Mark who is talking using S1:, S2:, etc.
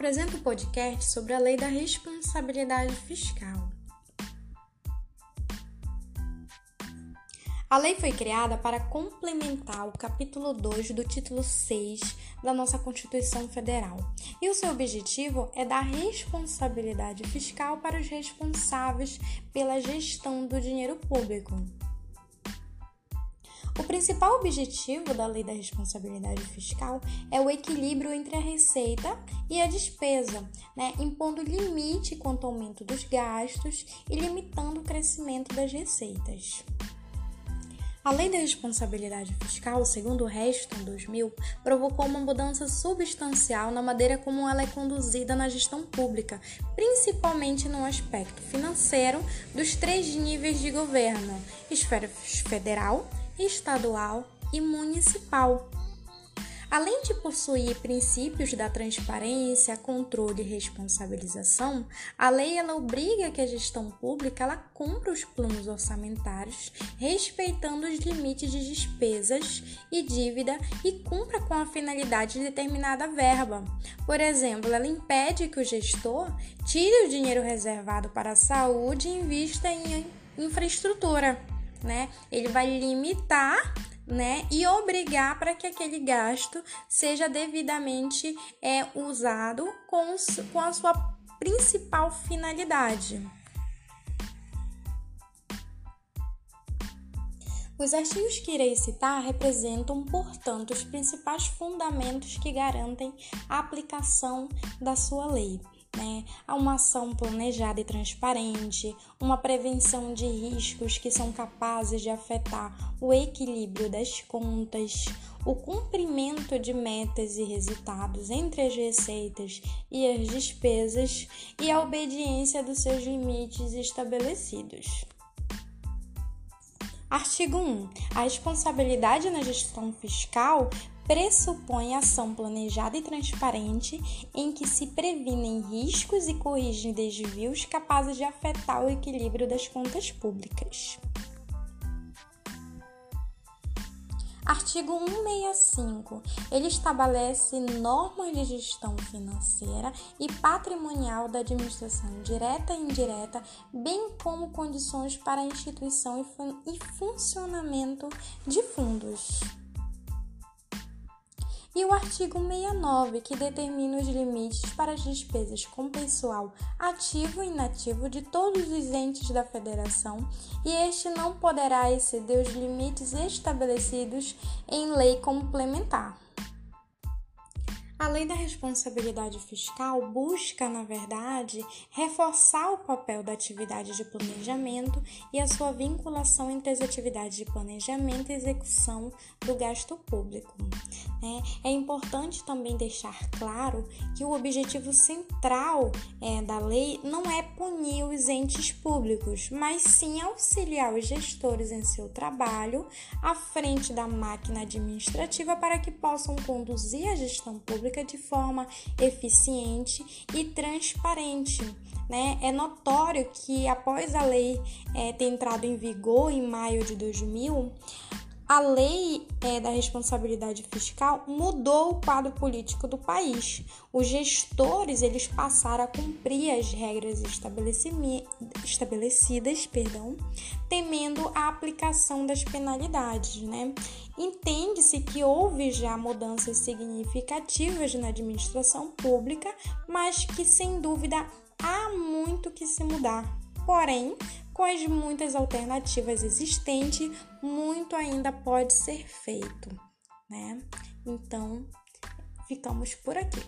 S1: apresento o podcast sobre a Lei da Responsabilidade Fiscal. A lei foi criada para complementar o capítulo 2 do título 6 da nossa Constituição Federal. E o seu objetivo é dar responsabilidade fiscal para os responsáveis pela gestão do dinheiro público. O principal objetivo da Lei da Responsabilidade Fiscal é o equilíbrio entre a receita e a despesa, né, impondo limite quanto ao aumento dos gastos e limitando o crescimento das receitas. A Lei da Responsabilidade Fiscal, segundo o Reston 2000, provocou uma mudança substancial na maneira como ela é conduzida na gestão pública, principalmente no aspecto financeiro dos três níveis de governo: esfera federal, estadual e municipal. Além de possuir princípios da transparência, controle e responsabilização, a lei ela obriga que a gestão pública ela cumpra os planos orçamentários, respeitando os limites de despesas e dívida e cumpra com a finalidade de determinada verba. Por exemplo, ela impede que o gestor tire o dinheiro reservado para a saúde e invista em infraestrutura. Né? Ele vai limitar né, e obrigar para que aquele gasto seja devidamente é, usado com, com a sua principal finalidade. Os artigos que irei citar representam, portanto, os principais fundamentos que garantem a aplicação da sua lei né, a uma ação planejada e transparente, uma prevenção de riscos que são capazes de afetar o equilíbrio das contas, o cumprimento de metas e resultados entre as receitas e as despesas e a obediência dos seus limites estabelecidos. Artigo 1. A responsabilidade na gestão fiscal pressupõe ação planejada e transparente em que se previnem riscos e corrigem desvios capazes de afetar o equilíbrio das contas públicas. Artigo 165. Ele estabelece normas de gestão financeira e patrimonial da administração direta e indireta, bem como condições para a instituição e funcionamento de fundos e artigo 69, que determina os limites para as despesas com pessoal ativo e inativo de todos os entes da federação, e este não poderá exceder os limites estabelecidos em lei complementar. A lei da responsabilidade fiscal busca, na verdade, reforçar o papel da atividade de planejamento e a sua vinculação entre as atividades de planejamento e execução do gasto público. Né? É importante também deixar claro que o objetivo central é, da lei não é punir os entes públicos, mas sim auxiliar os gestores em seu trabalho à frente da máquina administrativa para que possam conduzir a gestão pública pública de forma eficiente e transparente. Né? É notório que após a lei é, ter entrado em vigor em maio de 2000, a lei é, da responsabilidade fiscal mudou o quadro político do país. Os gestores eles passaram a cumprir as regras estabelecidas, perdão, temendo a aplicação das penalidades, né? Entende-se que houve já mudanças significativas na administração pública, mas que sem dúvida há muito que se mudar. Porém, com as muitas alternativas existentes, muito ainda pode ser feito, né? Então, ficamos por aqui.